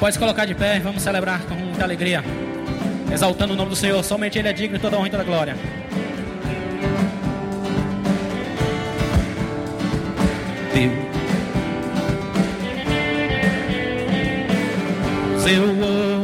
pode colocar de pé, vamos celebrar com muita alegria, exaltando o nome do Senhor. Somente Ele é digno de toda honra e toda glória. Deus. Eu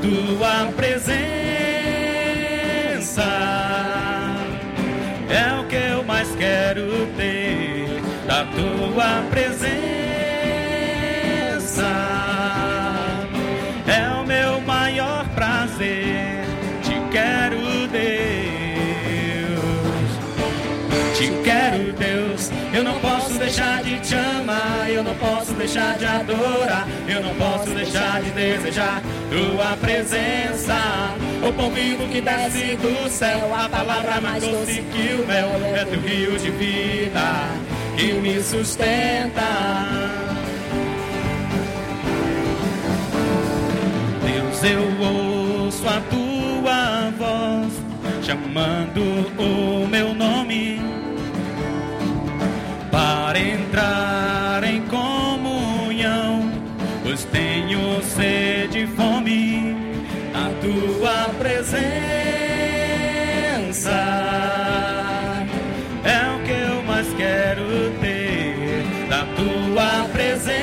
tua presença. É o que eu mais quero ter da tua presença. Amar. Eu não posso deixar de adorar. Eu não posso deixar de desejar tua presença. O pão vivo que desce do céu. A palavra mais doce que o mel. É teu rio de vida que me sustenta. Deus, eu ouço a tua voz chamando o meu nome para entrar em comunhão, pois tenho sede e fome na tua presença. É o que eu mais quero ter da tua presença.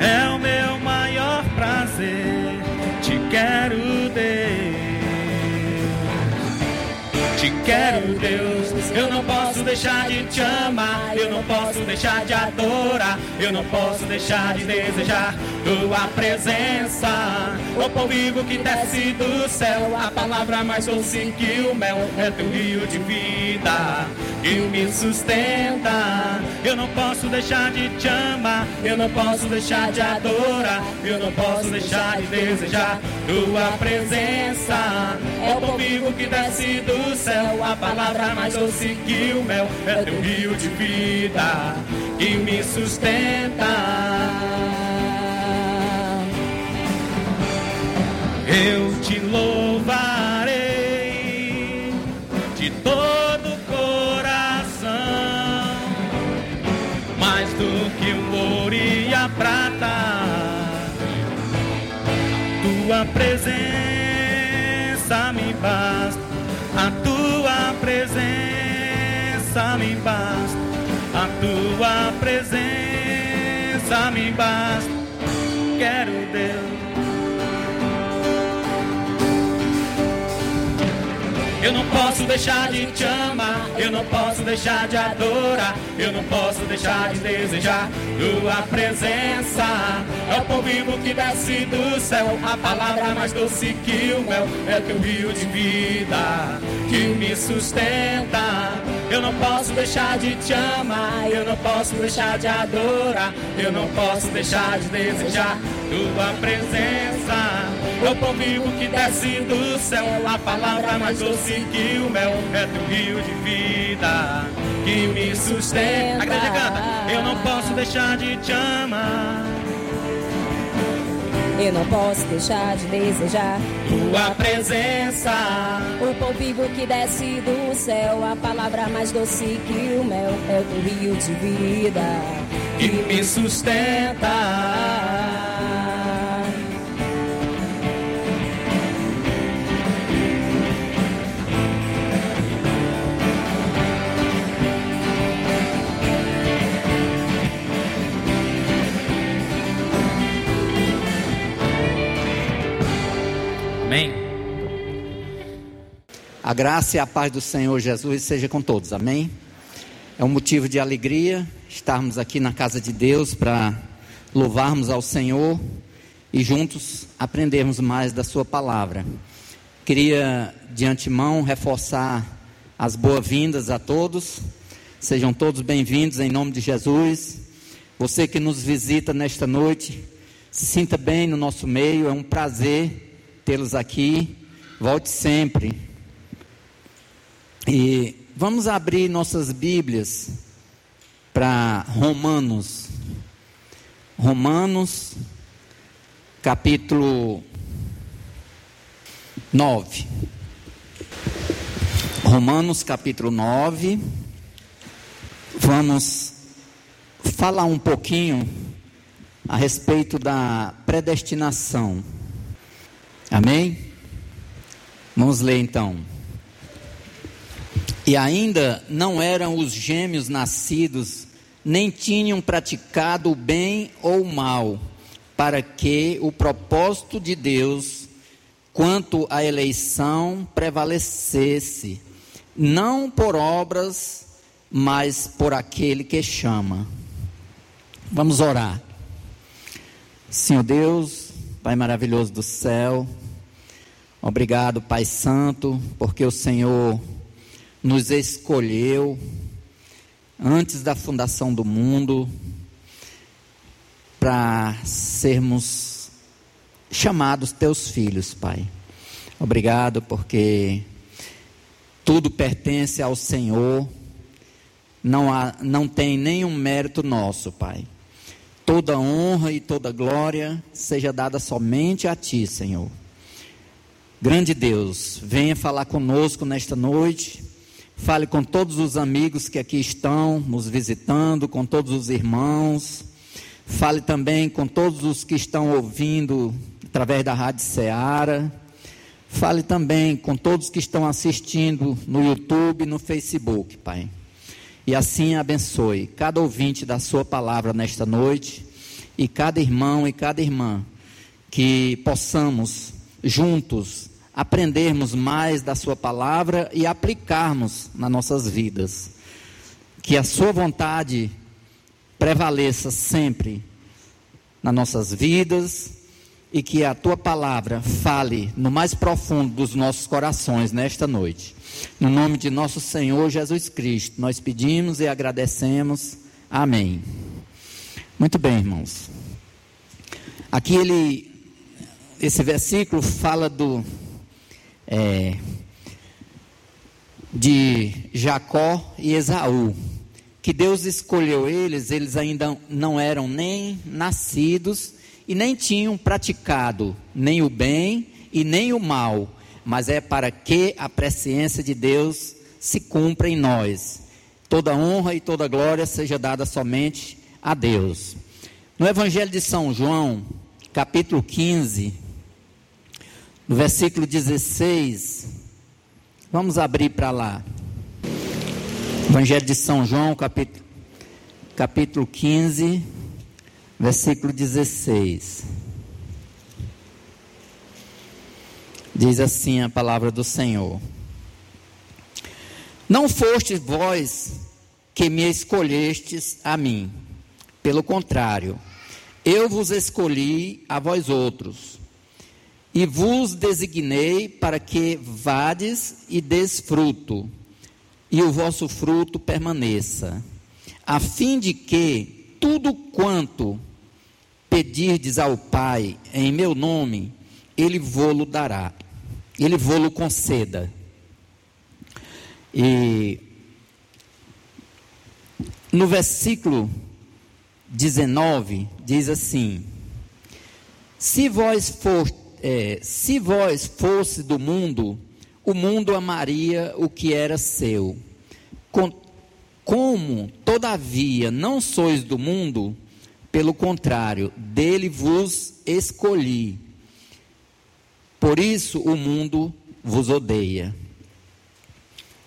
É o meu maior prazer. Te quero, Deus. Te quero, deixar de te amar. Eu não posso deixar de adorar. Eu não posso deixar de desejar tua presença. O pão vivo que desce do céu. A palavra mais doce que o mel. É teu rio de vida que me sustenta. Eu não posso deixar de te amar, eu não posso deixar de adorar, eu não posso deixar de desejar tua presença. É o vivo que desce do céu, a palavra mais doce que o mel, é teu rio de vida que me sustenta. Eu te louvarei de todo Presença me basta, a tua presença me basta, a tua presença me basta. Quero Deus. Eu não posso deixar de te amar, eu não posso deixar de adorar, eu não posso deixar de desejar tua presença. É o pão vivo que desce do céu, a palavra mais doce que o mel, é teu rio de vida que me sustenta. Eu não posso deixar de te amar, eu não posso deixar de adorar, eu não posso deixar de desejar tua presença. É o pão vivo que desce do céu, a palavra mais doce que o mel, é teu rio de vida que me sustenta. A igreja canta, eu não posso deixar de te amar. Eu não posso deixar de desejar Tua presença, o pão vivo que desce do céu, a palavra mais doce que o mel, é o teu rio de vida que me sustenta. A graça e a paz do Senhor Jesus seja com todos, amém? É um motivo de alegria estarmos aqui na casa de Deus para louvarmos ao Senhor e juntos aprendermos mais da Sua palavra. Queria de antemão reforçar as boas-vindas a todos, sejam todos bem-vindos em nome de Jesus. Você que nos visita nesta noite, se sinta bem no nosso meio, é um prazer tê-los aqui. Volte sempre. E vamos abrir nossas Bíblias para Romanos, Romanos, capítulo 9. Romanos, capítulo 9. Vamos falar um pouquinho a respeito da predestinação. Amém? Vamos ler então. E ainda não eram os gêmeos nascidos, nem tinham praticado o bem ou o mal, para que o propósito de Deus quanto à eleição prevalecesse, não por obras, mas por aquele que chama. Vamos orar. Senhor Deus, Pai maravilhoso do céu, obrigado, Pai Santo, porque o Senhor nos escolheu antes da fundação do mundo para sermos chamados teus filhos, Pai. Obrigado porque tudo pertence ao Senhor, não, há, não tem nenhum mérito nosso, Pai. Toda honra e toda glória seja dada somente a Ti, Senhor. Grande Deus, venha falar conosco nesta noite Fale com todos os amigos que aqui estão nos visitando, com todos os irmãos. Fale também com todos os que estão ouvindo através da Rádio Ceará. Fale também com todos que estão assistindo no YouTube, no Facebook, Pai. E assim abençoe cada ouvinte da Sua palavra nesta noite e cada irmão e cada irmã que possamos juntos aprendermos mais da Sua palavra e aplicarmos nas nossas vidas. Que a Sua vontade prevaleça sempre nas nossas vidas e que a Tua palavra fale no mais profundo dos nossos corações nesta noite. No nome de nosso Senhor Jesus Cristo, nós pedimos e agradecemos. Amém. Muito bem, irmãos. Aqui ele, esse versículo fala do é, de Jacó e Esaú, que Deus escolheu eles, eles ainda não eram nem nascidos e nem tinham praticado nem o bem e nem o mal, mas é para que a presciência de Deus se cumpra em nós. Toda honra e toda glória seja dada somente a Deus. No Evangelho de São João, capítulo 15, versículo 16, vamos abrir para lá. Evangelho de São João, capítulo, capítulo 15, versículo 16. Diz assim a palavra do Senhor: Não fostes vós que me escolhestes a mim, pelo contrário, eu vos escolhi a vós outros e vos designei para que vades e des fruto, e o vosso fruto permaneça, a fim de que tudo quanto pedirdes ao Pai em meu nome, Ele vô-lo dará, Ele vô-lo conceda. E no versículo 19 diz assim: Se vós for é, se vós fosse do mundo, o mundo amaria o que era seu. Com, como, todavia, não sois do mundo, pelo contrário, dele vos escolhi. Por isso o mundo vos odeia.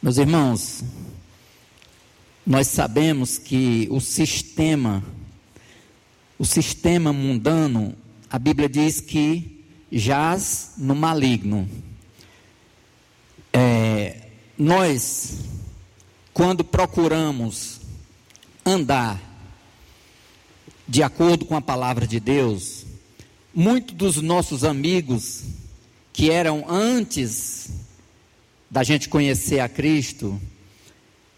Meus irmãos, nós sabemos que o sistema, o sistema mundano, a Bíblia diz que jaz no maligno. É, nós, quando procuramos andar de acordo com a palavra de Deus, muitos dos nossos amigos que eram antes da gente conhecer a Cristo,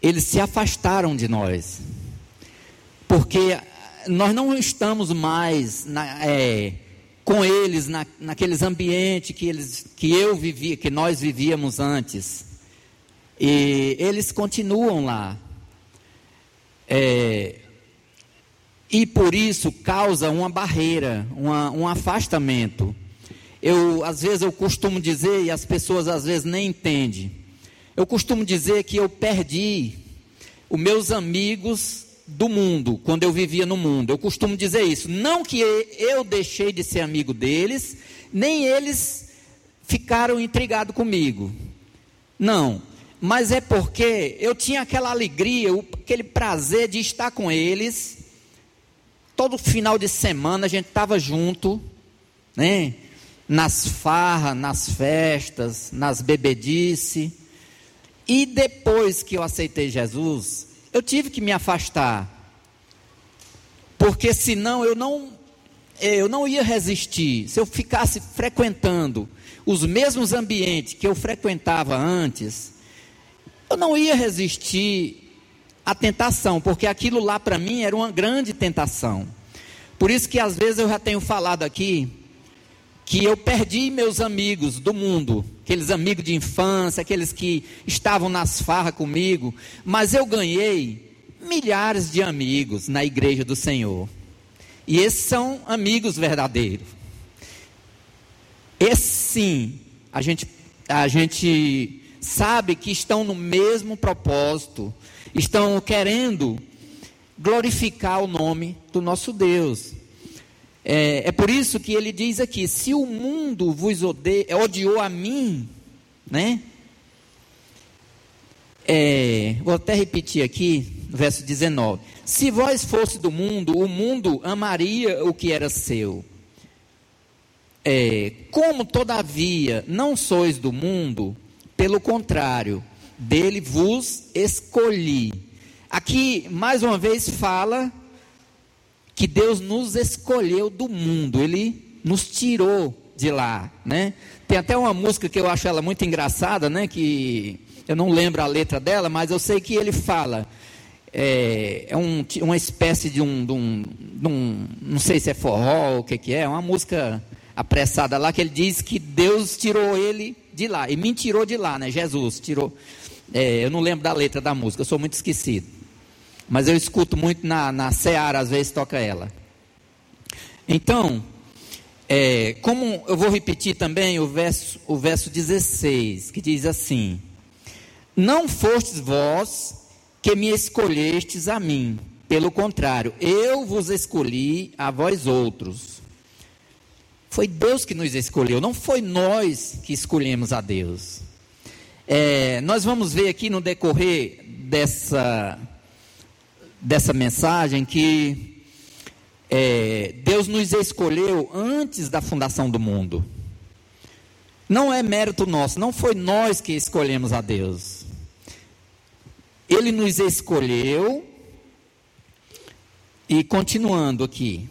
eles se afastaram de nós, porque nós não estamos mais na, é, com eles na, naqueles ambientes que, eles, que eu vivia, que nós vivíamos antes. E eles continuam lá. É, e por isso causa uma barreira, uma, um afastamento. Eu, às vezes, eu costumo dizer, e as pessoas às vezes nem entendem, eu costumo dizer que eu perdi os meus amigos do mundo, quando eu vivia no mundo. Eu costumo dizer isso. Não que eu deixei de ser amigo deles, nem eles ficaram intrigados comigo. Não. Mas é porque eu tinha aquela alegria, aquele prazer de estar com eles. Todo final de semana a gente estava junto, né? Nas farras, nas festas, nas bebedices. E depois que eu aceitei Jesus, eu tive que me afastar. Porque senão eu não eu não ia resistir. Se eu ficasse frequentando os mesmos ambientes que eu frequentava antes, eu não ia resistir à tentação, porque aquilo lá para mim era uma grande tentação. Por isso que às vezes eu já tenho falado aqui que eu perdi meus amigos do mundo, aqueles amigos de infância, aqueles que estavam nas farras comigo, mas eu ganhei milhares de amigos na igreja do Senhor. E esses são amigos verdadeiros. Esses sim, a gente, a gente sabe que estão no mesmo propósito, estão querendo glorificar o nome do nosso Deus. É, é por isso que ele diz aqui: se o mundo vos odeia, odiou a mim, né? É, vou até repetir aqui, verso 19: Se vós fosse do mundo, o mundo amaria o que era seu. É, como, todavia, não sois do mundo, pelo contrário, dele vos escolhi. Aqui, mais uma vez, fala que Deus nos escolheu do mundo, Ele nos tirou de lá, né? Tem até uma música que eu acho ela muito engraçada, né? Que eu não lembro a letra dela, mas eu sei que ele fala é, é um, uma espécie de um, de, um, de um, não sei se é forró ou o que, que é, uma música apressada lá que ele diz que Deus tirou ele de lá, e me tirou de lá, né? Jesus tirou. É, eu não lembro da letra da música, eu sou muito esquecido. Mas eu escuto muito na, na Seara, às vezes toca ela. Então, é, como eu vou repetir também o verso, o verso 16, que diz assim: Não fostes vós que me escolhestes a mim. Pelo contrário, eu vos escolhi a vós outros. Foi Deus que nos escolheu, não foi nós que escolhemos a Deus. É, nós vamos ver aqui no decorrer dessa, dessa mensagem que é, Deus nos escolheu antes da fundação do mundo. Não é mérito nosso, não foi nós que escolhemos a Deus. Ele nos escolheu. E continuando aqui.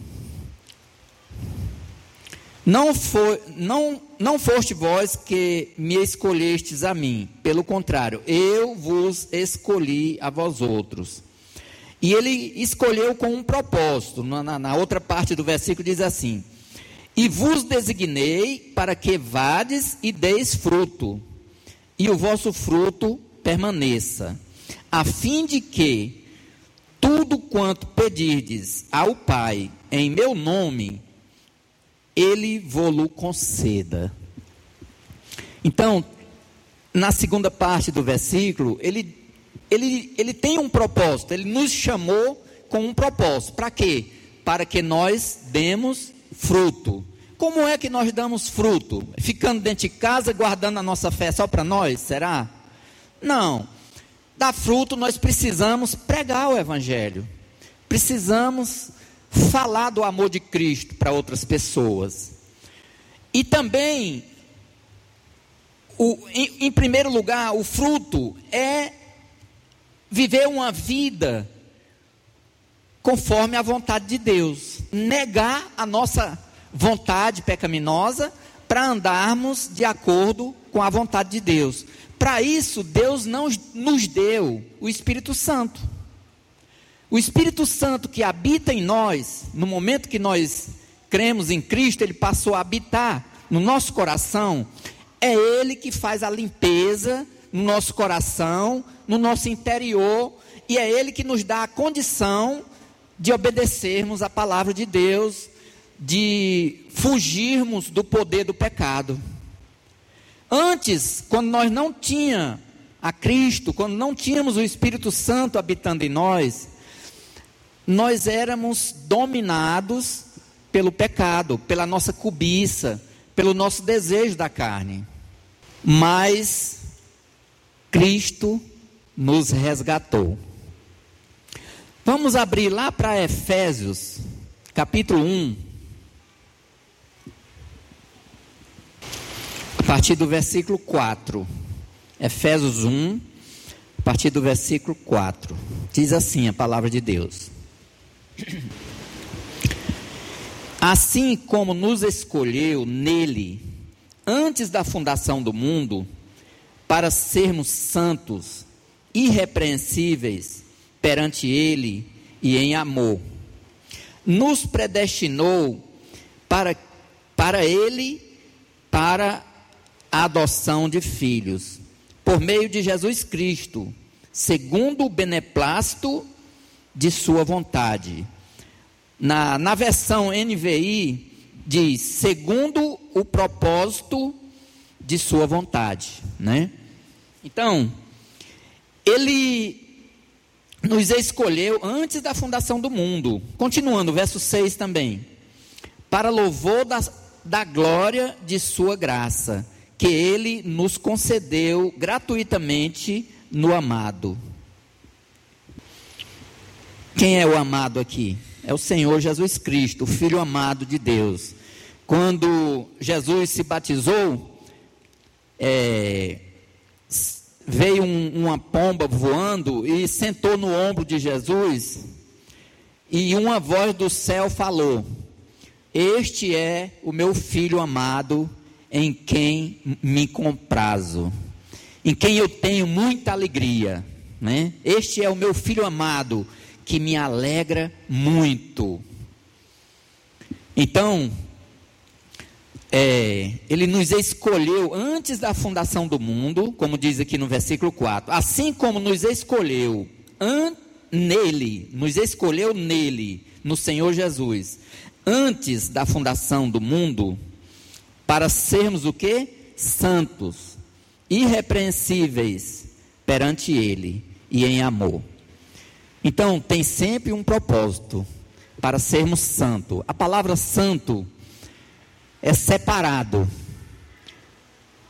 Não, foi, não, não foste vós que me escolhestes a mim, pelo contrário, eu vos escolhi a vós outros. E ele escolheu com um propósito. Na, na outra parte do versículo diz assim: E vos designei para que vades e deis fruto, e o vosso fruto permaneça a fim de que tudo quanto pedirdes ao Pai em meu nome, ele vos conceda. Então, na segunda parte do versículo, ele, ele, ele tem um propósito, ele nos chamou com um propósito. Para quê? Para que nós demos fruto. Como é que nós damos fruto? Ficando dentro de casa, guardando a nossa fé só para nós? Será? Não dar fruto, nós precisamos pregar o Evangelho. Precisamos falar do amor de Cristo para outras pessoas. E também, o, em, em primeiro lugar, o fruto é viver uma vida conforme a vontade de Deus. Negar a nossa vontade pecaminosa para andarmos de acordo com a vontade de Deus. Para isso, Deus não nos deu o Espírito Santo. O Espírito Santo que habita em nós, no momento que nós cremos em Cristo, ele passou a habitar no nosso coração. É Ele que faz a limpeza no nosso coração, no nosso interior, e é Ele que nos dá a condição de obedecermos a palavra de Deus, de fugirmos do poder do pecado. Antes, quando nós não tinha a Cristo, quando não tínhamos o Espírito Santo habitando em nós, nós éramos dominados pelo pecado, pela nossa cobiça, pelo nosso desejo da carne. Mas Cristo nos resgatou. Vamos abrir lá para Efésios, capítulo 1. A partir do versículo 4. Efésios 1, a partir do versículo 4. Diz assim a palavra de Deus. Assim como nos escolheu nele, antes da fundação do mundo, para sermos santos, irrepreensíveis perante ele e em amor. Nos predestinou para, para ele, para a adoção de filhos, por meio de Jesus Cristo, segundo o beneplácito de sua vontade. Na, na versão NVI, diz: segundo o propósito de sua vontade. Né? Então, ele nos escolheu antes da fundação do mundo. Continuando, verso 6 também. Para louvor da, da glória de sua graça, que ele nos concedeu gratuitamente no amado. Quem é o amado aqui? É o Senhor Jesus Cristo, o Filho amado de Deus. Quando Jesus se batizou, é, veio um, uma pomba voando e sentou no ombro de Jesus, e uma voz do céu falou: Este é o meu filho amado, em quem me comprazo, em quem eu tenho muita alegria. Né? Este é o meu filho amado, que me alegra muito. Então, é, ele nos escolheu antes da fundação do mundo, como diz aqui no versículo 4. Assim como nos escolheu an, nele, nos escolheu nele, no Senhor Jesus, antes da fundação do mundo, para sermos o que? Santos, irrepreensíveis perante ele e em amor. Então, tem sempre um propósito para sermos santo. A palavra santo é separado.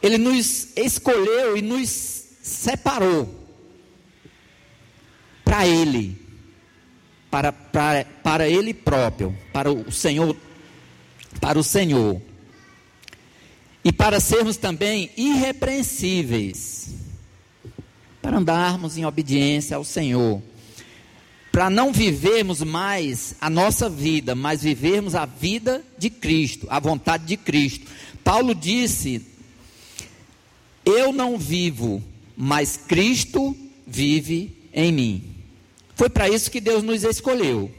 Ele nos escolheu e nos separou para Ele, para, para, para Ele próprio, para o Senhor, para o Senhor. E para sermos também irrepreensíveis, para andarmos em obediência ao Senhor para não vivermos mais a nossa vida, mas vivermos a vida de Cristo, a vontade de Cristo. Paulo disse: Eu não vivo, mas Cristo vive em mim. Foi para isso que Deus nos escolheu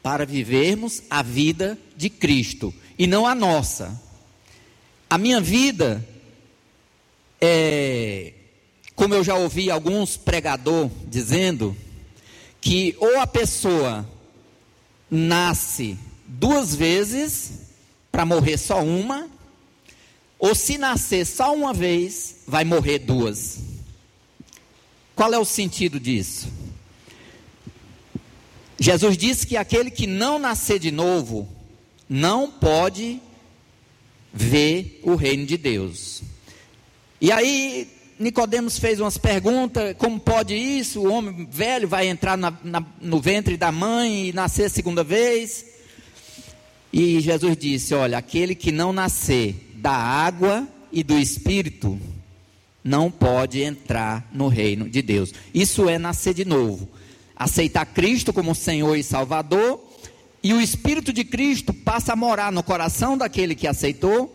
para vivermos a vida de Cristo e não a nossa. A minha vida é, como eu já ouvi alguns pregador dizendo, que ou a pessoa nasce duas vezes para morrer só uma, ou se nascer só uma vez, vai morrer duas. Qual é o sentido disso? Jesus disse que aquele que não nascer de novo não pode ver o reino de Deus. E aí Nicodemos fez umas perguntas, como pode isso? O homem velho vai entrar na, na, no ventre da mãe e nascer a segunda vez? E Jesus disse: Olha, aquele que não nascer da água e do Espírito não pode entrar no reino de Deus. Isso é nascer de novo. Aceitar Cristo como Senhor e Salvador, e o Espírito de Cristo passa a morar no coração daquele que aceitou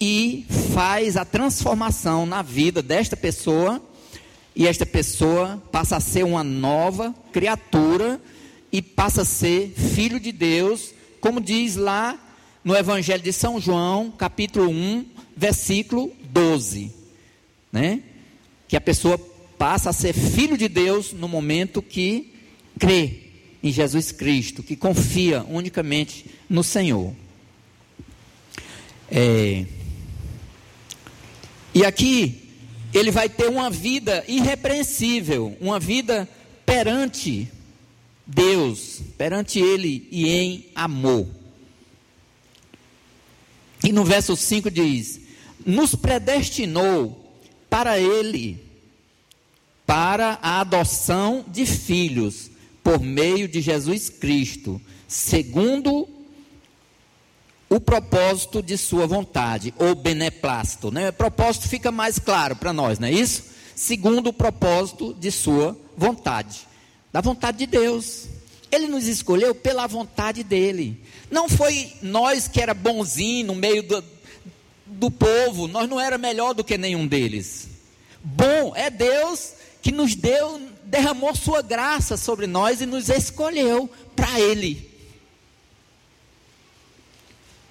e faz a transformação na vida desta pessoa, e esta pessoa passa a ser uma nova criatura e passa a ser filho de Deus, como diz lá no Evangelho de São João, capítulo 1, versículo 12, né? Que a pessoa passa a ser filho de Deus no momento que crê em Jesus Cristo, que confia unicamente no Senhor. É, e aqui ele vai ter uma vida irrepreensível, uma vida perante Deus, perante Ele e em amor. E no verso 5 diz: Nos predestinou para Ele, para a adoção de filhos, por meio de Jesus Cristo, segundo o propósito de sua vontade, ou beneplácito. Né? O propósito fica mais claro para nós, não é isso? Segundo o propósito de sua vontade, da vontade de Deus. Ele nos escolheu pela vontade dele. Não foi nós que era bonzinho no meio do, do povo, nós não era melhor do que nenhum deles. Bom é Deus que nos deu, derramou sua graça sobre nós e nos escolheu para ele.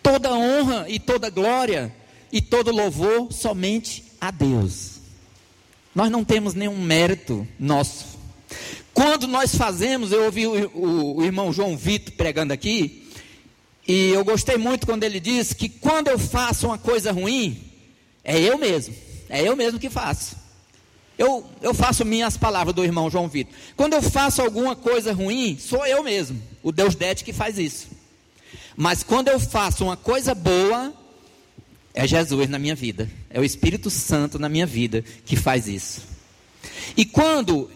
Toda honra e toda glória e todo louvor somente a Deus. Nós não temos nenhum mérito nosso. Quando nós fazemos, eu ouvi o, o, o irmão João Vitor pregando aqui, e eu gostei muito quando ele disse que quando eu faço uma coisa ruim, é eu mesmo, é eu mesmo que faço. Eu, eu faço minhas palavras do irmão João Vitor. Quando eu faço alguma coisa ruim, sou eu mesmo, o Deus Dete que faz isso. Mas quando eu faço uma coisa boa, é Jesus na minha vida, é o Espírito Santo na minha vida que faz isso. E quando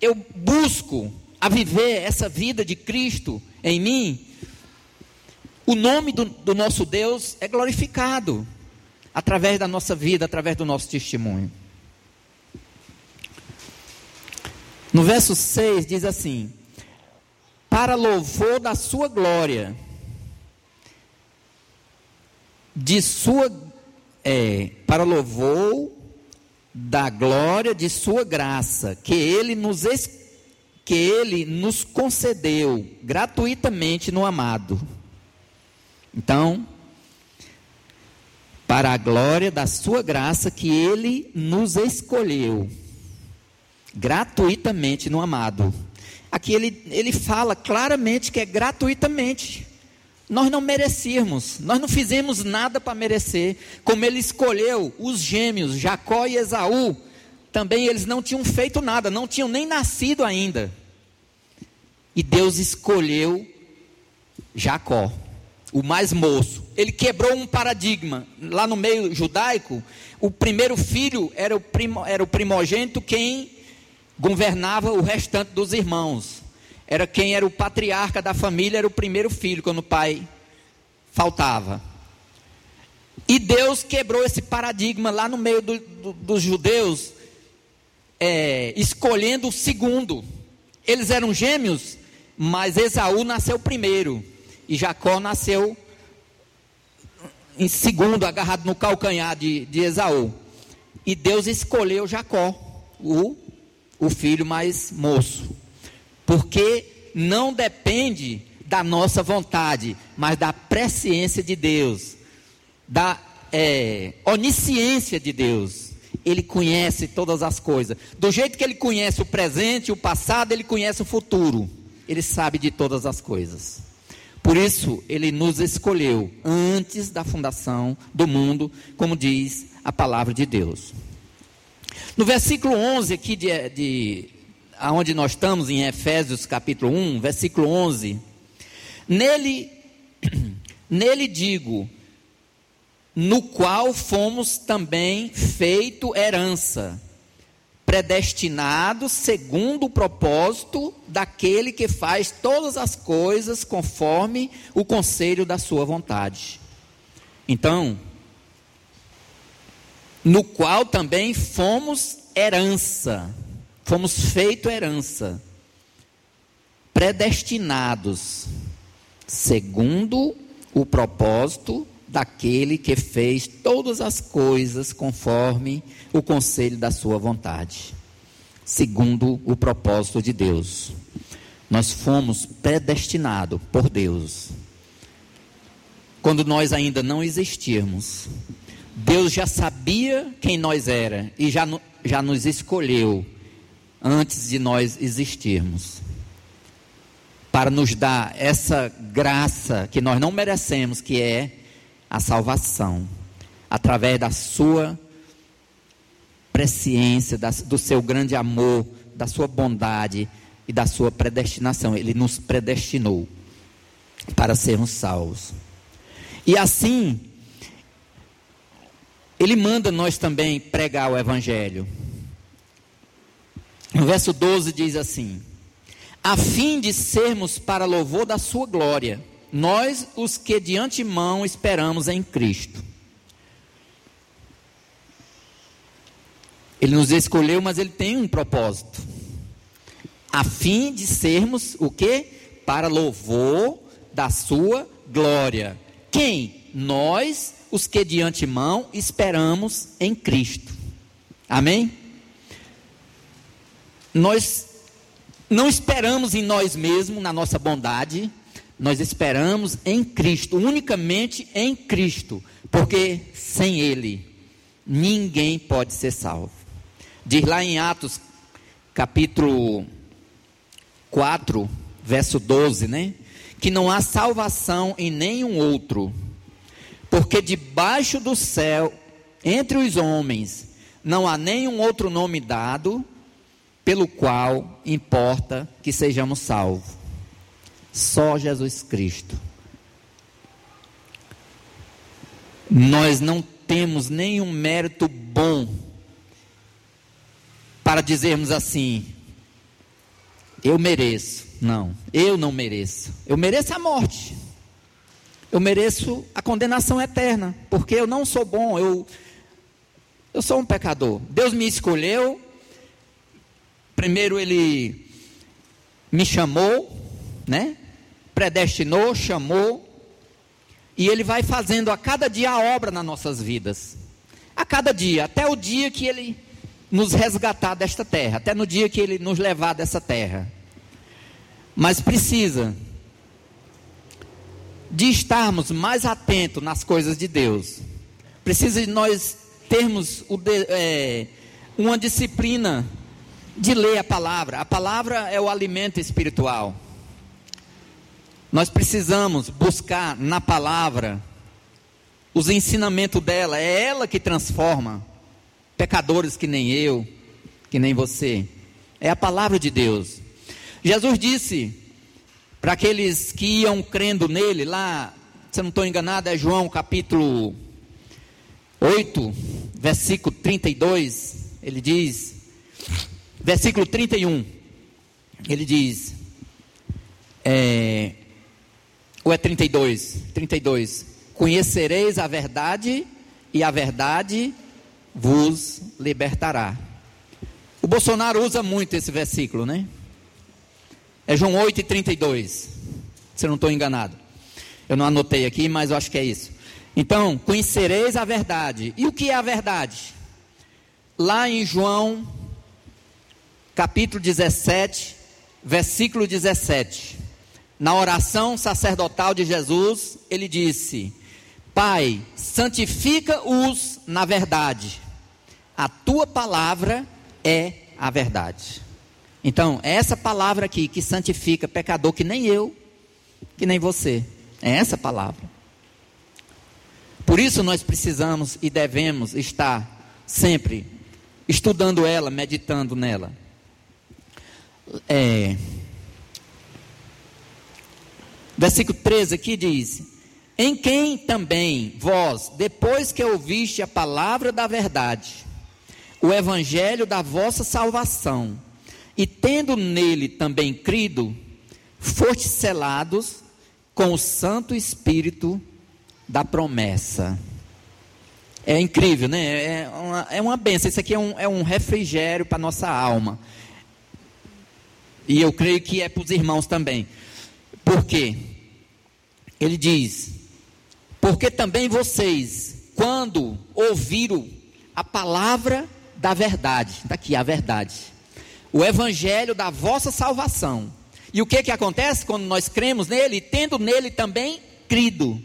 eu busco a viver essa vida de Cristo em mim, o nome do, do nosso Deus é glorificado através da nossa vida, através do nosso testemunho. No verso 6 diz assim: Para louvor da sua glória de sua é, para louvor da glória de sua graça que ele nos que ele nos concedeu gratuitamente no amado. Então, para a glória da sua graça que ele nos escolheu gratuitamente no amado. Aqui ele, ele fala claramente que é gratuitamente. Nós não merecíamos, nós não fizemos nada para merecer. Como ele escolheu os gêmeos, Jacó e Esaú, também eles não tinham feito nada, não tinham nem nascido ainda. E Deus escolheu Jacó, o mais moço. Ele quebrou um paradigma. Lá no meio judaico, o primeiro filho era o, primo, era o primogênito quem governava o restante dos irmãos era quem era o patriarca da família, era o primeiro filho, quando o pai faltava. E Deus quebrou esse paradigma lá no meio do, do, dos judeus, é, escolhendo o segundo. Eles eram gêmeos, mas Esaú nasceu primeiro, e Jacó nasceu em segundo, agarrado no calcanhar de, de Esaú. E Deus escolheu Jacó, o, o filho mais moço porque não depende da nossa vontade, mas da presciência de Deus, da é, onisciência de Deus. Ele conhece todas as coisas. Do jeito que ele conhece o presente, o passado, ele conhece o futuro. Ele sabe de todas as coisas. Por isso, ele nos escolheu antes da fundação do mundo, como diz a palavra de Deus. No versículo 11 aqui de, de aonde nós estamos em Efésios capítulo 1, versículo 11. Nele nele digo, no qual fomos também feito herança, predestinados segundo o propósito daquele que faz todas as coisas conforme o conselho da sua vontade. Então, no qual também fomos herança fomos feito herança, predestinados, segundo o propósito daquele que fez todas as coisas conforme o conselho da sua vontade, segundo o propósito de Deus. Nós fomos predestinados por Deus. Quando nós ainda não existíamos, Deus já sabia quem nós era e já, já nos escolheu antes de nós existirmos. para nos dar essa graça que nós não merecemos, que é a salvação, através da sua presciência, da, do seu grande amor, da sua bondade e da sua predestinação. Ele nos predestinou para sermos salvos. E assim, ele manda nós também pregar o evangelho. No verso 12 diz assim: a fim de sermos para louvor da sua glória, nós os que de antemão esperamos em Cristo. Ele nos escolheu, mas ele tem um propósito. A fim de sermos o que? Para louvor da sua glória. Quem? Nós, os que de antemão esperamos em Cristo. Amém? Nós não esperamos em nós mesmos, na nossa bondade, nós esperamos em Cristo, unicamente em Cristo, porque sem Ele ninguém pode ser salvo. Diz lá em Atos, capítulo 4, verso 12, né? Que não há salvação em nenhum outro, porque debaixo do céu, entre os homens, não há nenhum outro nome dado pelo qual importa que sejamos salvos. Só Jesus Cristo. Nós não temos nenhum mérito bom para dizermos assim: eu mereço. Não, eu não mereço. Eu mereço a morte. Eu mereço a condenação eterna, porque eu não sou bom, eu eu sou um pecador. Deus me escolheu, Primeiro ele me chamou, né? Predestinou, chamou, e ele vai fazendo a cada dia a obra nas nossas vidas. A cada dia, até o dia que ele nos resgatar desta terra, até no dia que ele nos levar dessa terra. Mas precisa de estarmos mais atentos nas coisas de Deus. Precisa de nós termos o, é, uma disciplina de ler a palavra. A palavra é o alimento espiritual. Nós precisamos buscar na palavra os ensinamentos dela. É ela que transforma pecadores que nem eu, que nem você. É a palavra de Deus. Jesus disse para aqueles que iam crendo nele, lá, se eu não estou enganado, é João capítulo 8, versículo 32. Ele diz: versículo 31, ele diz, é, ou é 32? 32. Conhecereis a verdade e a verdade vos libertará. O Bolsonaro usa muito esse versículo, né? É João 8 e 32. Se eu não estou enganado. Eu não anotei aqui, mas eu acho que é isso. Então, conhecereis a verdade. E o que é a verdade? Lá em João capítulo 17, versículo 17. Na oração sacerdotal de Jesus, ele disse: Pai, santifica-os na verdade, a tua palavra é a verdade. Então, é essa palavra aqui que santifica pecador que nem eu, que nem você. É essa palavra. Por isso nós precisamos e devemos estar sempre estudando ela, meditando nela é, versículo 13 aqui diz: Em quem também vós, depois que ouviste a palavra da verdade, o evangelho da vossa salvação, e tendo nele também crido, foste selados com o Santo Espírito da promessa. É incrível, né? É uma, é uma benção. Isso aqui é um, é um refrigério para a nossa alma. E eu creio que é para os irmãos também. Por quê? Ele diz: Porque também vocês, quando ouviram a palavra da verdade, está aqui a verdade, o evangelho da vossa salvação. E o que que acontece quando nós cremos nele, tendo nele também crido?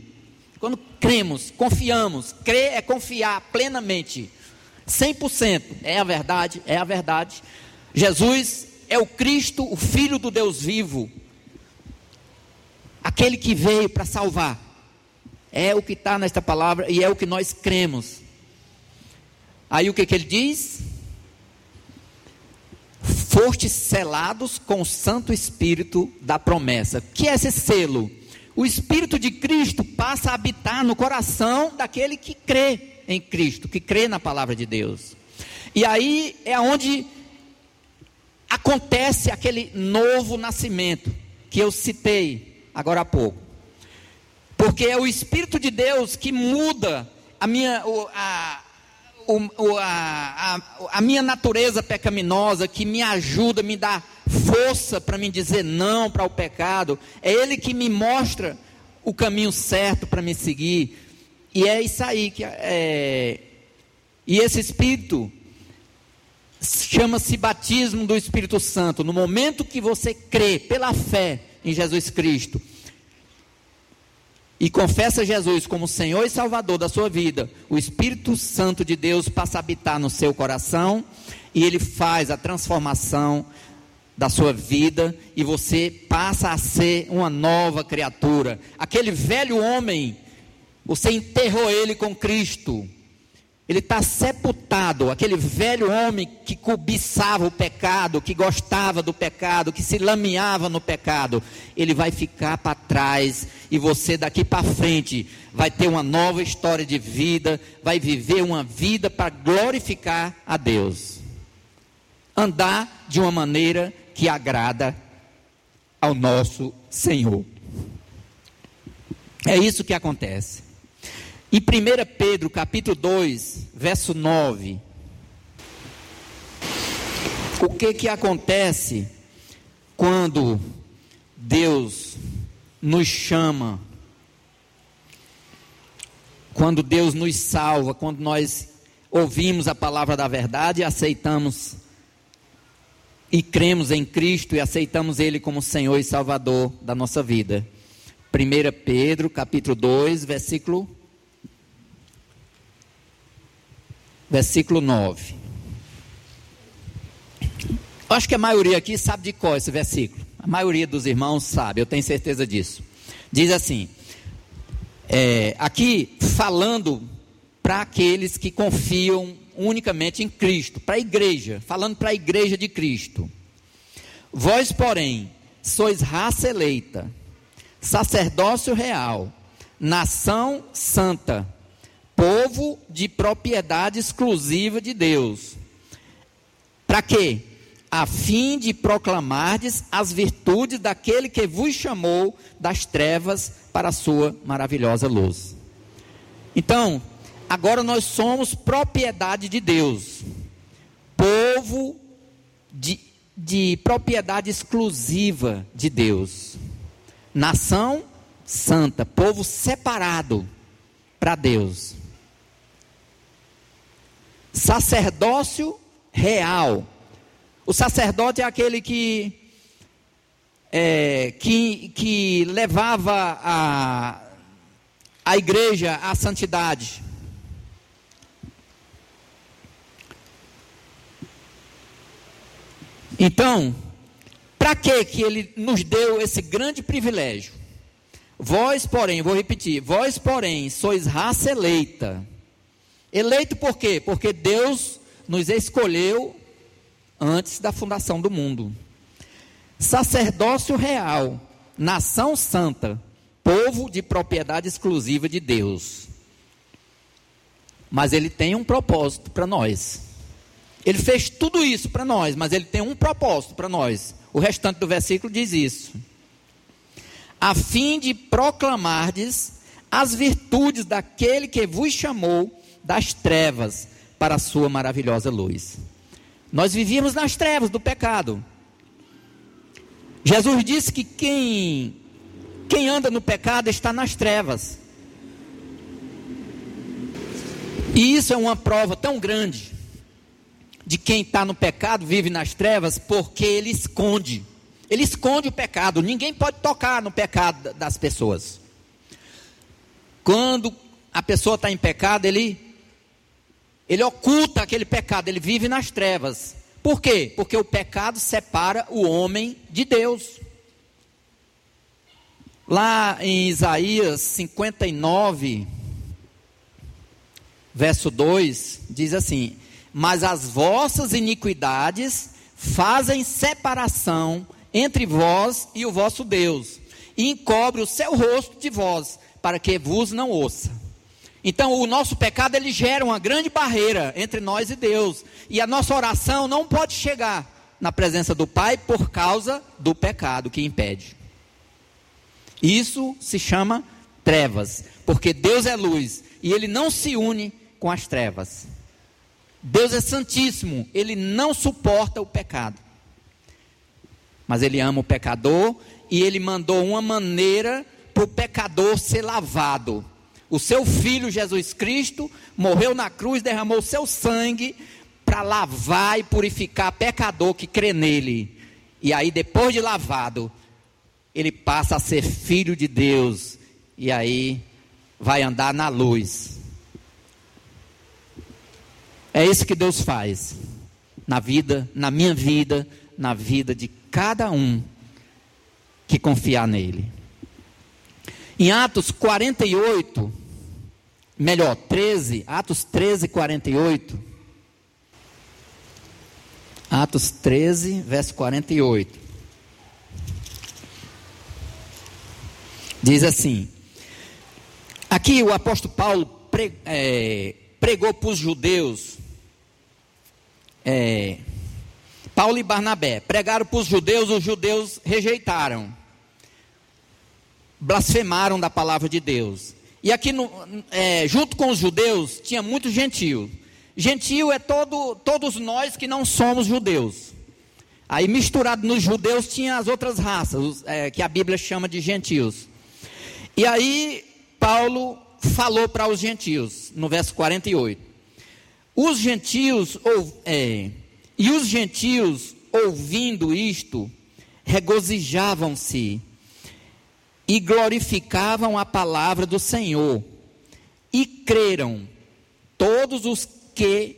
Quando cremos, confiamos, crer é confiar plenamente, 100%, é a verdade, é a verdade. Jesus é o Cristo, o Filho do Deus vivo. aquele que veio para salvar. É o que está nesta palavra e é o que nós cremos. Aí o que, que ele diz? Fostes selados com o Santo Espírito da promessa. O que é esse selo? O Espírito de Cristo passa a habitar no coração daquele que crê em Cristo, que crê na palavra de Deus. E aí é onde acontece aquele novo nascimento que eu citei agora há pouco. Porque é o Espírito de Deus que muda a minha, a, a, a, a minha natureza pecaminosa, que me ajuda, me dá força para me dizer não para o pecado. É Ele que me mostra o caminho certo para me seguir. E é isso aí que é. E esse Espírito chama-se batismo do Espírito Santo. No momento que você crê pela fé em Jesus Cristo e confessa Jesus como Senhor e Salvador da sua vida, o Espírito Santo de Deus passa a habitar no seu coração e ele faz a transformação da sua vida e você passa a ser uma nova criatura. Aquele velho homem, você enterrou ele com Cristo ele está sepultado, aquele velho homem que cobiçava o pecado, que gostava do pecado, que se lameava no pecado, ele vai ficar para trás e você daqui para frente vai ter uma nova história de vida, vai viver uma vida para glorificar a Deus. Andar de uma maneira que agrada ao nosso Senhor. É isso que acontece. E 1 Pedro, capítulo 2, verso 9. O que que acontece quando Deus nos chama? Quando Deus nos salva, quando nós ouvimos a palavra da verdade e aceitamos e cremos em Cristo e aceitamos Ele como Senhor e Salvador da nossa vida. 1 Pedro, capítulo 2, versículo versículo 9. Eu acho que a maioria aqui sabe de qual esse versículo. A maioria dos irmãos sabe, eu tenho certeza disso. Diz assim: é, aqui falando para aqueles que confiam unicamente em Cristo, para a igreja, falando para a igreja de Cristo. Vós, porém, sois raça eleita, sacerdócio real, nação santa povo de propriedade exclusiva de Deus. Para quê? A fim de proclamardes as virtudes daquele que vos chamou das trevas para a sua maravilhosa luz. Então, agora nós somos propriedade de Deus, povo de, de propriedade exclusiva de Deus, nação santa, povo separado para Deus sacerdócio real. O sacerdote é aquele que, é, que, que levava a, a igreja à santidade. Então, para que que ele nos deu esse grande privilégio? Vós, porém, vou repetir, vós, porém, sois raça eleita, Eleito por quê? Porque Deus nos escolheu antes da fundação do mundo. Sacerdócio real, nação santa, povo de propriedade exclusiva de Deus. Mas ele tem um propósito para nós. Ele fez tudo isso para nós, mas ele tem um propósito para nós. O restante do versículo diz isso. A fim de proclamardes as virtudes daquele que vos chamou das trevas para a sua maravilhosa luz. Nós vivíamos nas trevas do pecado. Jesus disse que quem, quem anda no pecado está nas trevas. E isso é uma prova tão grande de quem está no pecado, vive nas trevas, porque ele esconde. Ele esconde o pecado. Ninguém pode tocar no pecado das pessoas. Quando a pessoa está em pecado, ele ele oculta aquele pecado, ele vive nas trevas. Por quê? Porque o pecado separa o homem de Deus. Lá em Isaías 59, verso 2, diz assim: Mas as vossas iniquidades fazem separação entre vós e o vosso Deus, e encobre o seu rosto de vós, para que vos não ouça. Então, o nosso pecado ele gera uma grande barreira entre nós e Deus, e a nossa oração não pode chegar na presença do Pai por causa do pecado que impede. Isso se chama trevas, porque Deus é luz e ele não se une com as trevas. Deus é santíssimo, ele não suporta o pecado. Mas ele ama o pecador e ele mandou uma maneira para o pecador ser lavado. O seu filho Jesus Cristo morreu na cruz, derramou seu sangue para lavar e purificar pecador que crê nele. E aí, depois de lavado, ele passa a ser filho de Deus. E aí vai andar na luz. É isso que Deus faz na vida, na minha vida, na vida de cada um que confiar nele. Em Atos 48, melhor, 13, Atos 13, 48. Atos 13, verso 48. Diz assim: aqui o apóstolo Paulo pre, é, pregou para os judeus, é, Paulo e Barnabé pregaram para os judeus, os judeus rejeitaram, blasfemaram da palavra de Deus. E aqui, no, é, junto com os judeus, tinha muito gentio. Gentio é todo, todos nós que não somos judeus. Aí, misturado nos judeus, tinha as outras raças, é, que a Bíblia chama de gentios. E aí, Paulo falou para os gentios, no verso 48. Os gentios, ou, é, e os gentios, ouvindo isto, regozijavam-se e glorificavam a palavra do Senhor, e creram todos os que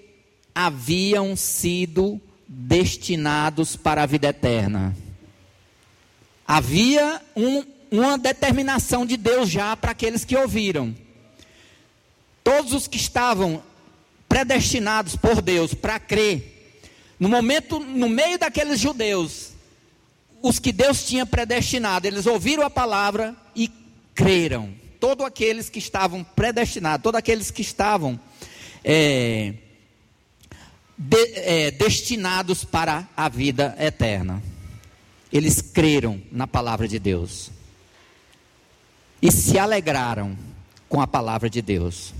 haviam sido destinados para a vida eterna. Havia um, uma determinação de Deus já para aqueles que ouviram. Todos os que estavam predestinados por Deus para crer, no momento, no meio daqueles judeus, os que Deus tinha predestinado, eles ouviram a palavra e creram. Todos aqueles que estavam predestinados, todos aqueles que estavam é, de, é, destinados para a vida eterna. Eles creram na palavra de Deus e se alegraram com a palavra de Deus.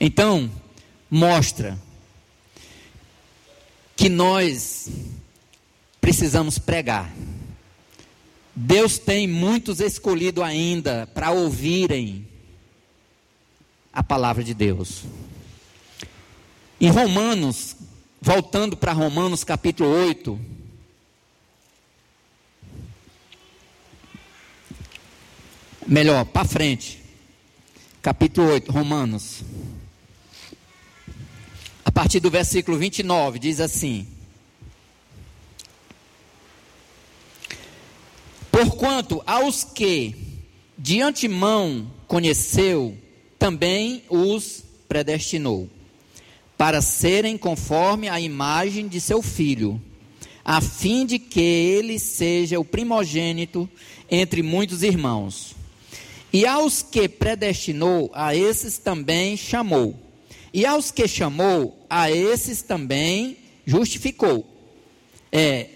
Então, mostra que nós precisamos pregar. Deus tem muitos escolhidos ainda para ouvirem a palavra de Deus. Em Romanos, voltando para Romanos capítulo 8, Melhor, para frente. Capítulo 8, Romanos. A partir do versículo 29, diz assim: Porquanto aos que de antemão conheceu, também os predestinou, para serem conforme a imagem de seu filho, a fim de que ele seja o primogênito entre muitos irmãos. E aos que predestinou, a esses também chamou. E aos que chamou, a esses também justificou. É,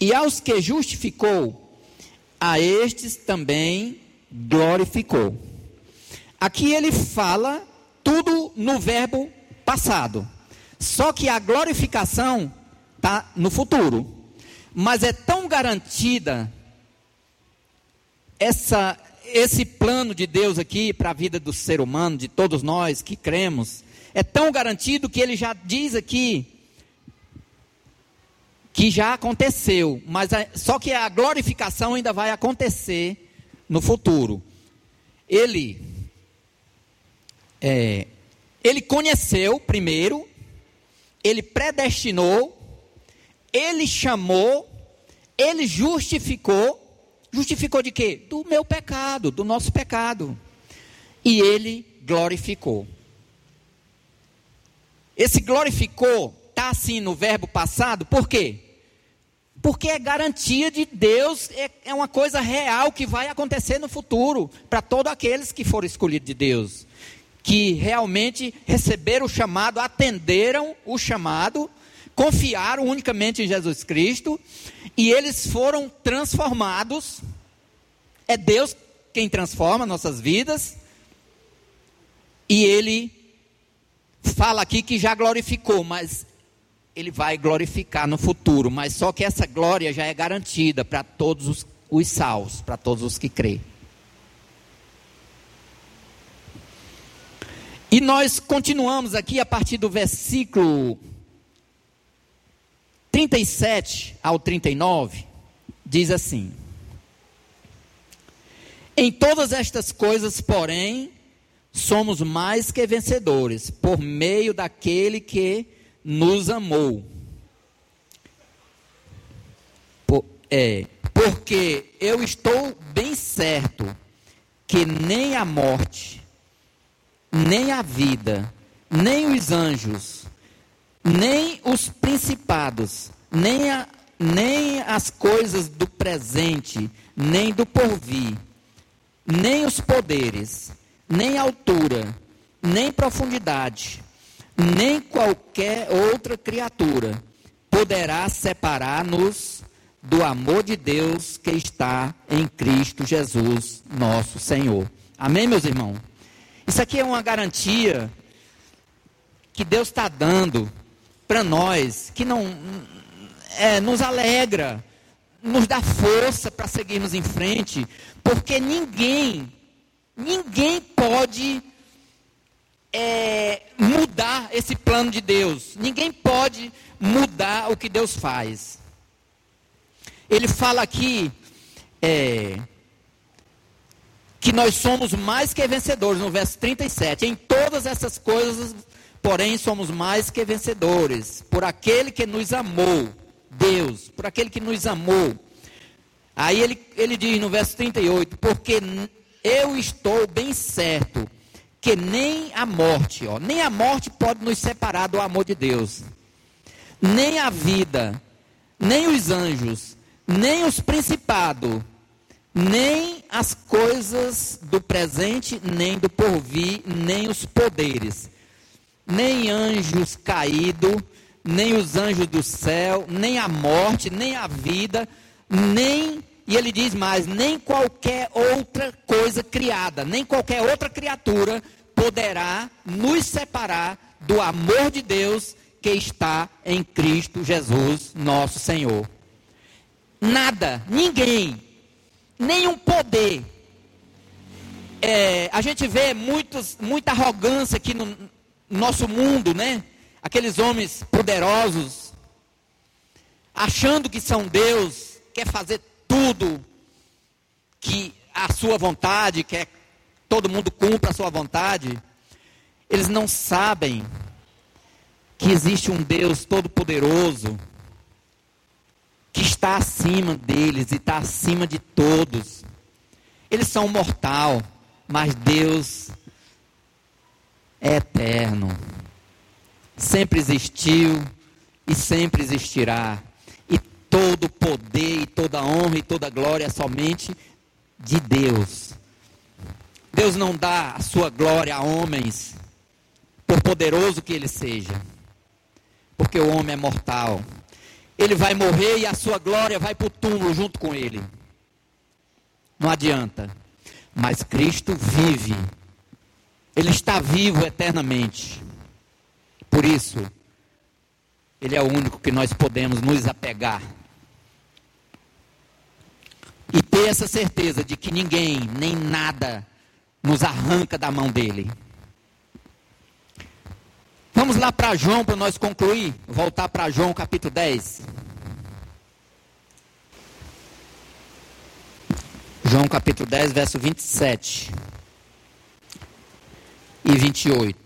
e aos que justificou, a estes também glorificou. Aqui ele fala tudo no verbo passado. Só que a glorificação está no futuro. Mas é tão garantida essa esse plano de Deus aqui para a vida do ser humano, de todos nós que cremos, é tão garantido que ele já diz aqui que já aconteceu, mas a, só que a glorificação ainda vai acontecer no futuro. Ele é, ele conheceu primeiro, ele predestinou, ele chamou, ele justificou Justificou de quê? Do meu pecado, do nosso pecado. E ele glorificou. Esse glorificou está assim no verbo passado, por quê? Porque é garantia de Deus, é, é uma coisa real que vai acontecer no futuro, para todos aqueles que foram escolhidos de Deus, que realmente receberam o chamado, atenderam o chamado, confiaram unicamente em Jesus Cristo, e eles foram transformados. É Deus quem transforma nossas vidas, e Ele fala aqui que já glorificou, mas ele vai glorificar no futuro, mas só que essa glória já é garantida para todos os, os salvos, para todos os que crêem. E nós continuamos aqui a partir do versículo 37 ao 39, diz assim: Em todas estas coisas, porém, somos mais que vencedores, por meio daquele que nos amou. Por, é, porque eu estou bem certo que nem a morte, nem a vida, nem os anjos, nem os principados, nem, a, nem as coisas do presente, nem do porvir, nem os poderes, nem altura, nem profundidade, nem qualquer outra criatura poderá separar-nos do amor de Deus que está em Cristo Jesus, nosso Senhor. Amém, meus irmãos? Isso aqui é uma garantia que Deus está dando para nós, que não é, nos alegra, nos dá força para seguirmos em frente, porque ninguém, ninguém pode é, mudar esse plano de Deus. Ninguém pode mudar o que Deus faz. Ele fala aqui é, que nós somos mais que vencedores, no verso 37. Em todas essas coisas, porém, somos mais que vencedores, por aquele que nos amou, Deus, por aquele que nos amou. Aí ele, ele diz no verso 38: Porque eu estou bem certo que nem a morte, ó, nem a morte pode nos separar do amor de Deus. Nem a vida, nem os anjos, nem os principados, nem as coisas do presente, nem do porvir, nem os poderes, nem anjos caídos, nem os anjos do céu, nem a morte, nem a vida, nem e ele diz mais: nem qualquer outra coisa criada, nem qualquer outra criatura poderá nos separar do amor de Deus que está em Cristo Jesus, nosso Senhor. Nada, ninguém, nenhum poder. É, a gente vê muitos, muita arrogância aqui no nosso mundo, né? Aqueles homens poderosos, achando que são Deus, quer fazer tudo que a sua vontade, que é todo mundo cumpra a sua vontade, eles não sabem que existe um Deus todo-poderoso que está acima deles e está acima de todos. Eles são mortal, mas Deus é eterno. Sempre existiu e sempre existirá todo poder e toda honra e toda glória é somente de Deus. Deus não dá a sua glória a homens, por poderoso que ele seja, porque o homem é mortal. Ele vai morrer e a sua glória vai para o túmulo junto com ele. Não adianta. Mas Cristo vive. Ele está vivo eternamente. Por isso, Ele é o único que nós podemos nos apegar e ter essa certeza de que ninguém, nem nada, nos arranca da mão dele. Vamos lá para João para nós concluir, voltar para João capítulo 10. João capítulo 10, verso 27 e 28.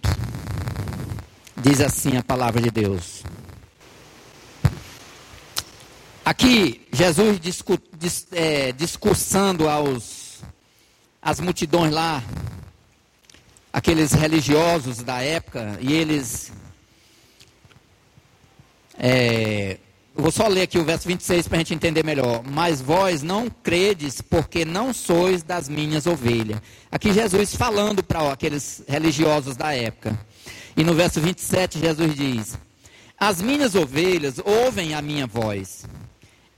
Diz assim a palavra de Deus. Aqui, Jesus discu, dis, é, discursando aos, às multidões lá, aqueles religiosos da época, e eles. É, eu vou só ler aqui o verso 26 para a gente entender melhor. Mas vós não credes, porque não sois das minhas ovelhas. Aqui Jesus falando para aqueles religiosos da época. E no verso 27, Jesus diz: As minhas ovelhas ouvem a minha voz.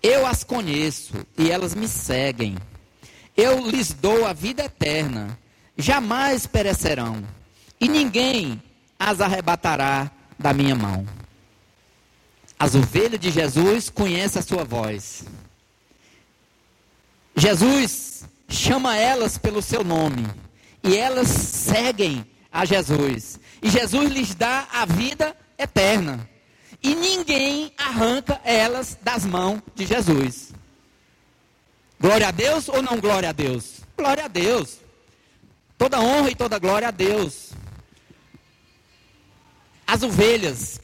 Eu as conheço e elas me seguem. Eu lhes dou a vida eterna. Jamais perecerão. E ninguém as arrebatará da minha mão. As ovelhas de Jesus conhecem a sua voz. Jesus chama elas pelo seu nome. E elas seguem a Jesus. E Jesus lhes dá a vida eterna. E ninguém arranca elas das mãos de Jesus. Glória a Deus ou não glória a Deus? Glória a Deus. Toda honra e toda glória a Deus. As ovelhas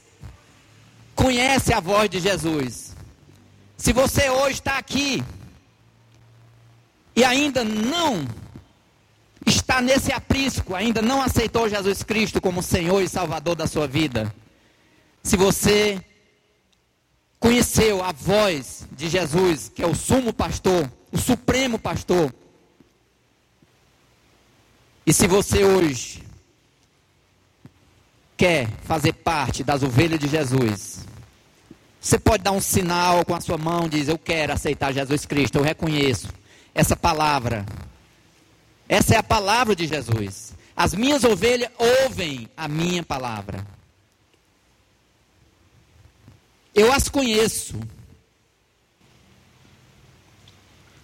conhece a voz de Jesus. Se você hoje está aqui e ainda não está nesse aprisco, ainda não aceitou Jesus Cristo como Senhor e Salvador da sua vida, se você conheceu a voz de Jesus, que é o sumo pastor, o supremo pastor, e se você hoje quer fazer parte das ovelhas de Jesus, você pode dar um sinal com a sua mão, diz: Eu quero aceitar Jesus Cristo, eu reconheço essa palavra. Essa é a palavra de Jesus. As minhas ovelhas ouvem a minha palavra. Eu as conheço.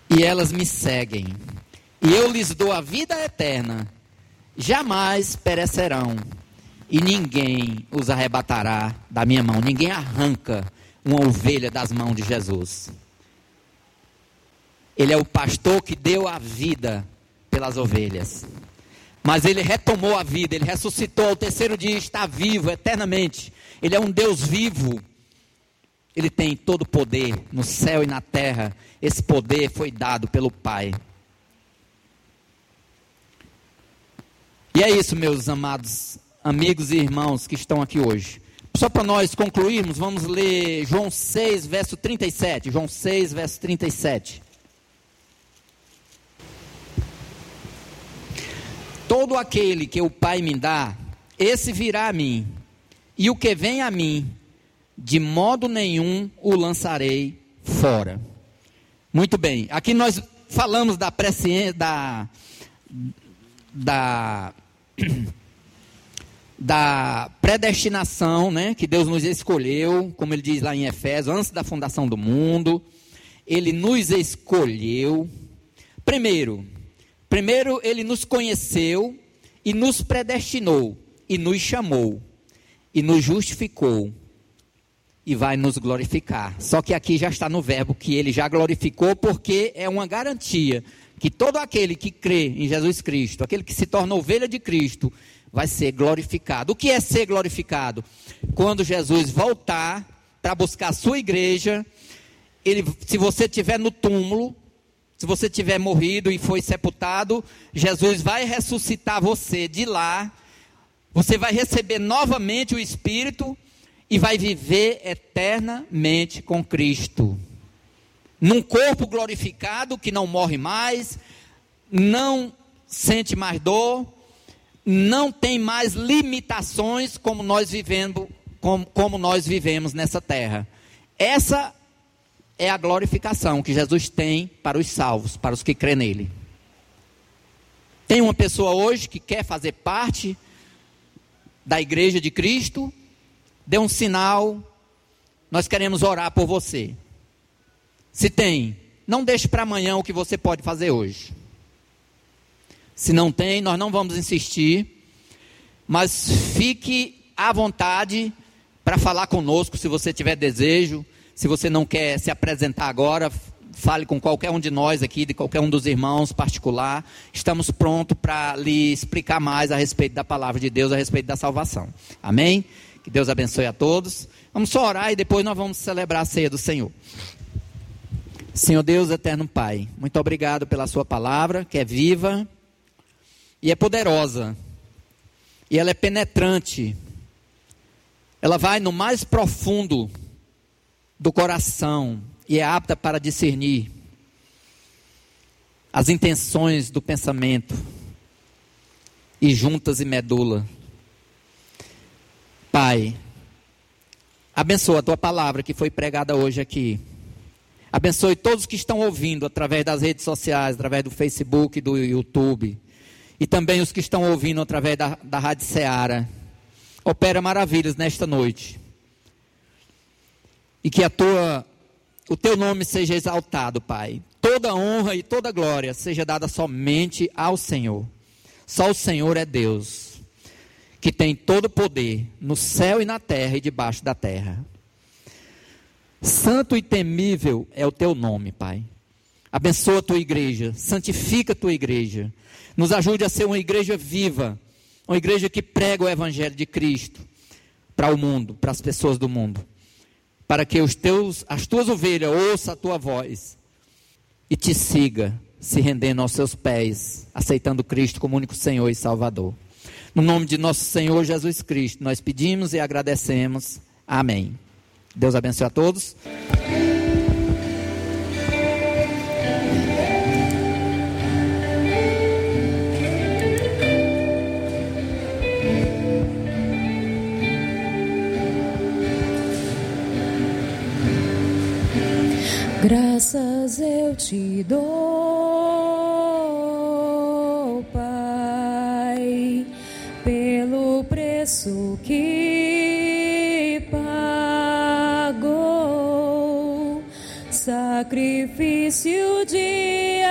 E elas me seguem. E eu lhes dou a vida eterna. Jamais perecerão. E ninguém os arrebatará da minha mão. Ninguém arranca uma ovelha das mãos de Jesus. Ele é o pastor que deu a vida pelas ovelhas. Mas ele retomou a vida, ele ressuscitou ao terceiro dia, está vivo eternamente. Ele é um Deus vivo. Ele tem todo o poder no céu e na terra. Esse poder foi dado pelo Pai. E é isso, meus amados amigos e irmãos que estão aqui hoje. Só para nós concluirmos, vamos ler João 6, verso 37. João 6, verso 37. Todo aquele que o Pai me dá, esse virá a mim, e o que vem a mim, de modo nenhum o lançarei fora. Muito bem, aqui nós falamos da presciência, da, da da predestinação, né, que Deus nos escolheu, como ele diz lá em Efésios, antes da fundação do mundo, ele nos escolheu. Primeiro, primeiro ele nos conheceu e nos predestinou e nos chamou e nos justificou e vai nos glorificar. Só que aqui já está no verbo que ele já glorificou porque é uma garantia que todo aquele que crê em Jesus Cristo, aquele que se torna ovelha de Cristo, vai ser glorificado. O que é ser glorificado? Quando Jesus voltar para buscar a sua igreja, ele, se você estiver no túmulo, se você tiver morrido e foi sepultado, Jesus vai ressuscitar você de lá. Você vai receber novamente o Espírito e vai viver eternamente com Cristo. Num corpo glorificado que não morre mais, não sente mais dor, não tem mais limitações como nós vivendo, como, como nós vivemos nessa terra. Essa é a glorificação que Jesus tem para os salvos, para os que crêem nele. Tem uma pessoa hoje que quer fazer parte da igreja de Cristo, dê um sinal, nós queremos orar por você. Se tem, não deixe para amanhã o que você pode fazer hoje. Se não tem, nós não vamos insistir, mas fique à vontade para falar conosco se você tiver desejo. Se você não quer se apresentar agora, fale com qualquer um de nós aqui, de qualquer um dos irmãos particular. Estamos prontos para lhe explicar mais a respeito da palavra de Deus, a respeito da salvação. Amém? Que Deus abençoe a todos. Vamos só orar e depois nós vamos celebrar a ceia do Senhor. Senhor Deus, eterno Pai, muito obrigado pela Sua palavra, que é viva e é poderosa, e ela é penetrante, ela vai no mais profundo do coração e é apta para discernir as intenções do pensamento e juntas e medula. Pai, abençoa a tua palavra que foi pregada hoje aqui. Abençoe todos que estão ouvindo através das redes sociais, através do Facebook, do YouTube. E também os que estão ouvindo através da, da Rádio Seara. Opera maravilhas nesta noite. E que a tua, o teu nome seja exaltado, Pai. Toda honra e toda glória seja dada somente ao Senhor. Só o Senhor é Deus, que tem todo o poder no céu e na terra e debaixo da terra. Santo e temível é o teu nome, Pai. Abençoa a tua igreja, santifica a tua igreja. Nos ajude a ser uma igreja viva, uma igreja que prega o evangelho de Cristo para o mundo, para as pessoas do mundo. Para que os teus, as tuas ovelhas ouçam a tua voz e te siga, se rendendo aos seus pés, aceitando Cristo como único Senhor e Salvador. No nome de nosso Senhor Jesus Cristo, nós pedimos e agradecemos. Amém. Deus abençoe a todos. Graças eu te dou, sacrifício de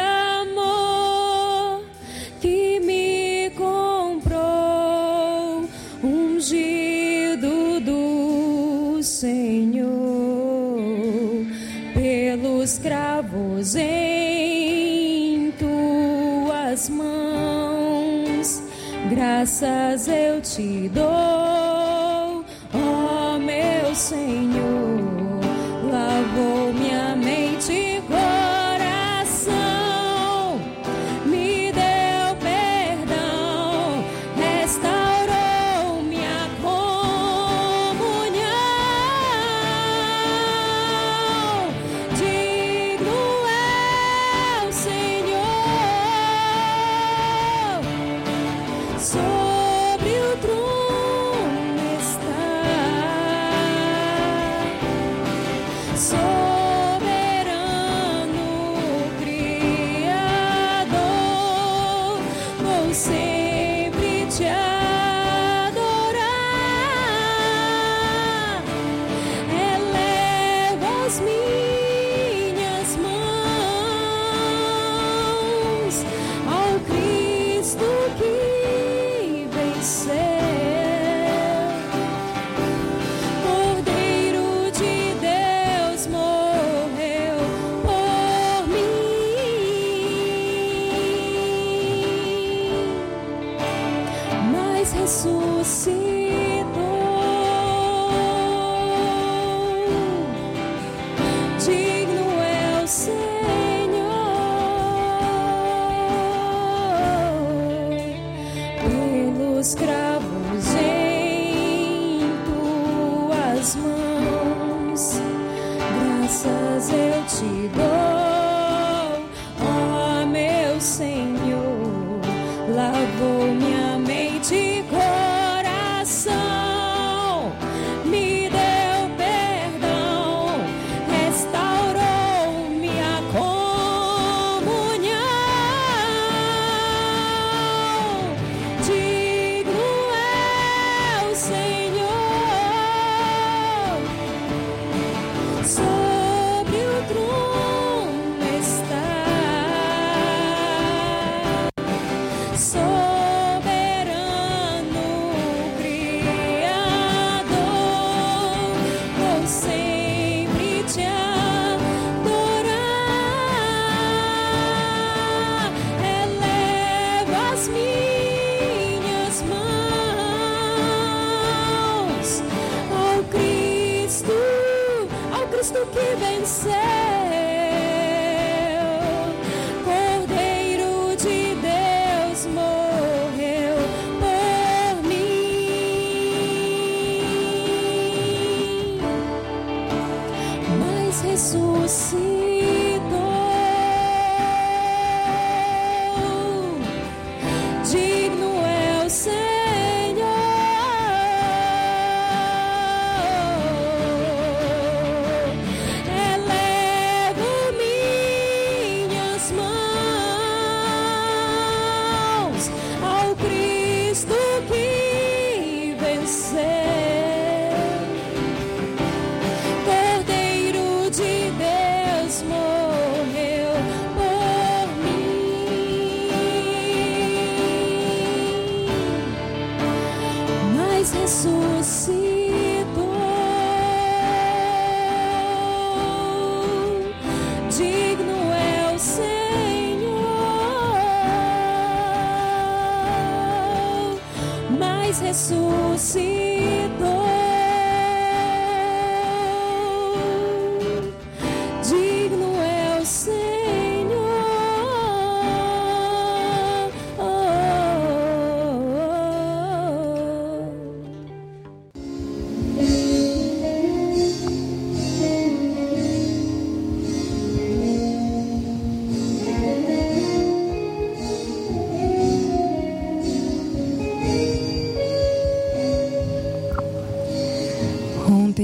amor que me comprou, ungido do Senhor, pelos cravos em tuas mãos, graças eu te dou, So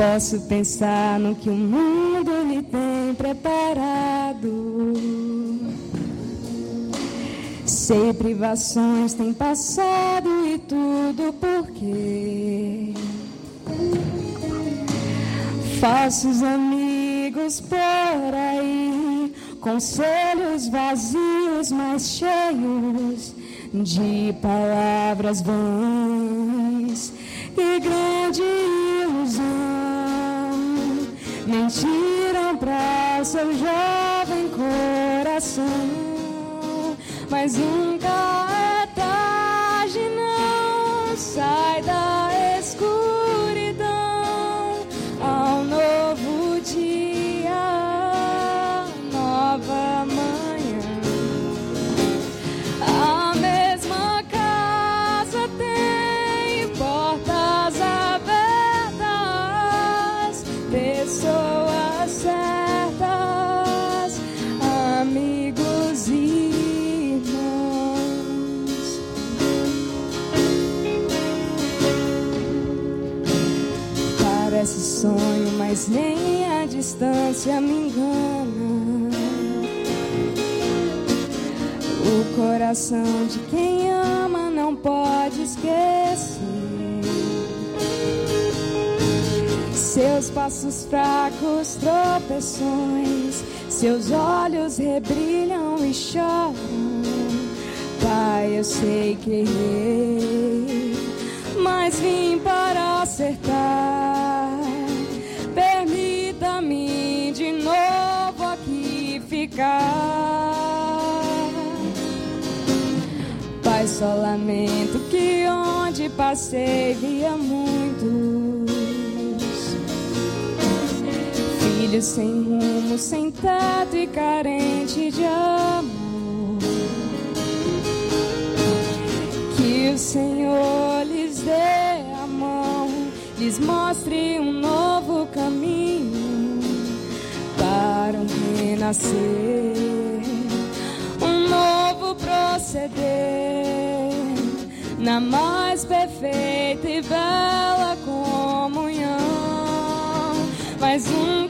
Posso pensar no que o mundo lhe tem preparado. Sei privações tem passado e tudo porque falsos amigos por aí, conselhos vazios, mas cheios de palavras vãs e grande ilusão. Mentiram para seu jovem coração, mas nunca sonho, mas nem a distância me engana. O coração de quem ama não pode esquecer. Seus passos fracos, tropeções, seus olhos rebrilham e choram. Pai, eu sei que errei, mas vim para acertar. Só lamento que onde passei via muitos filhos sem rumo, sem teto e carente de amor. Que o Senhor lhes dê a mão, lhes mostre um novo caminho para um renascer, um novo proceder na mais perfeita e bela comunhão. Mas nunca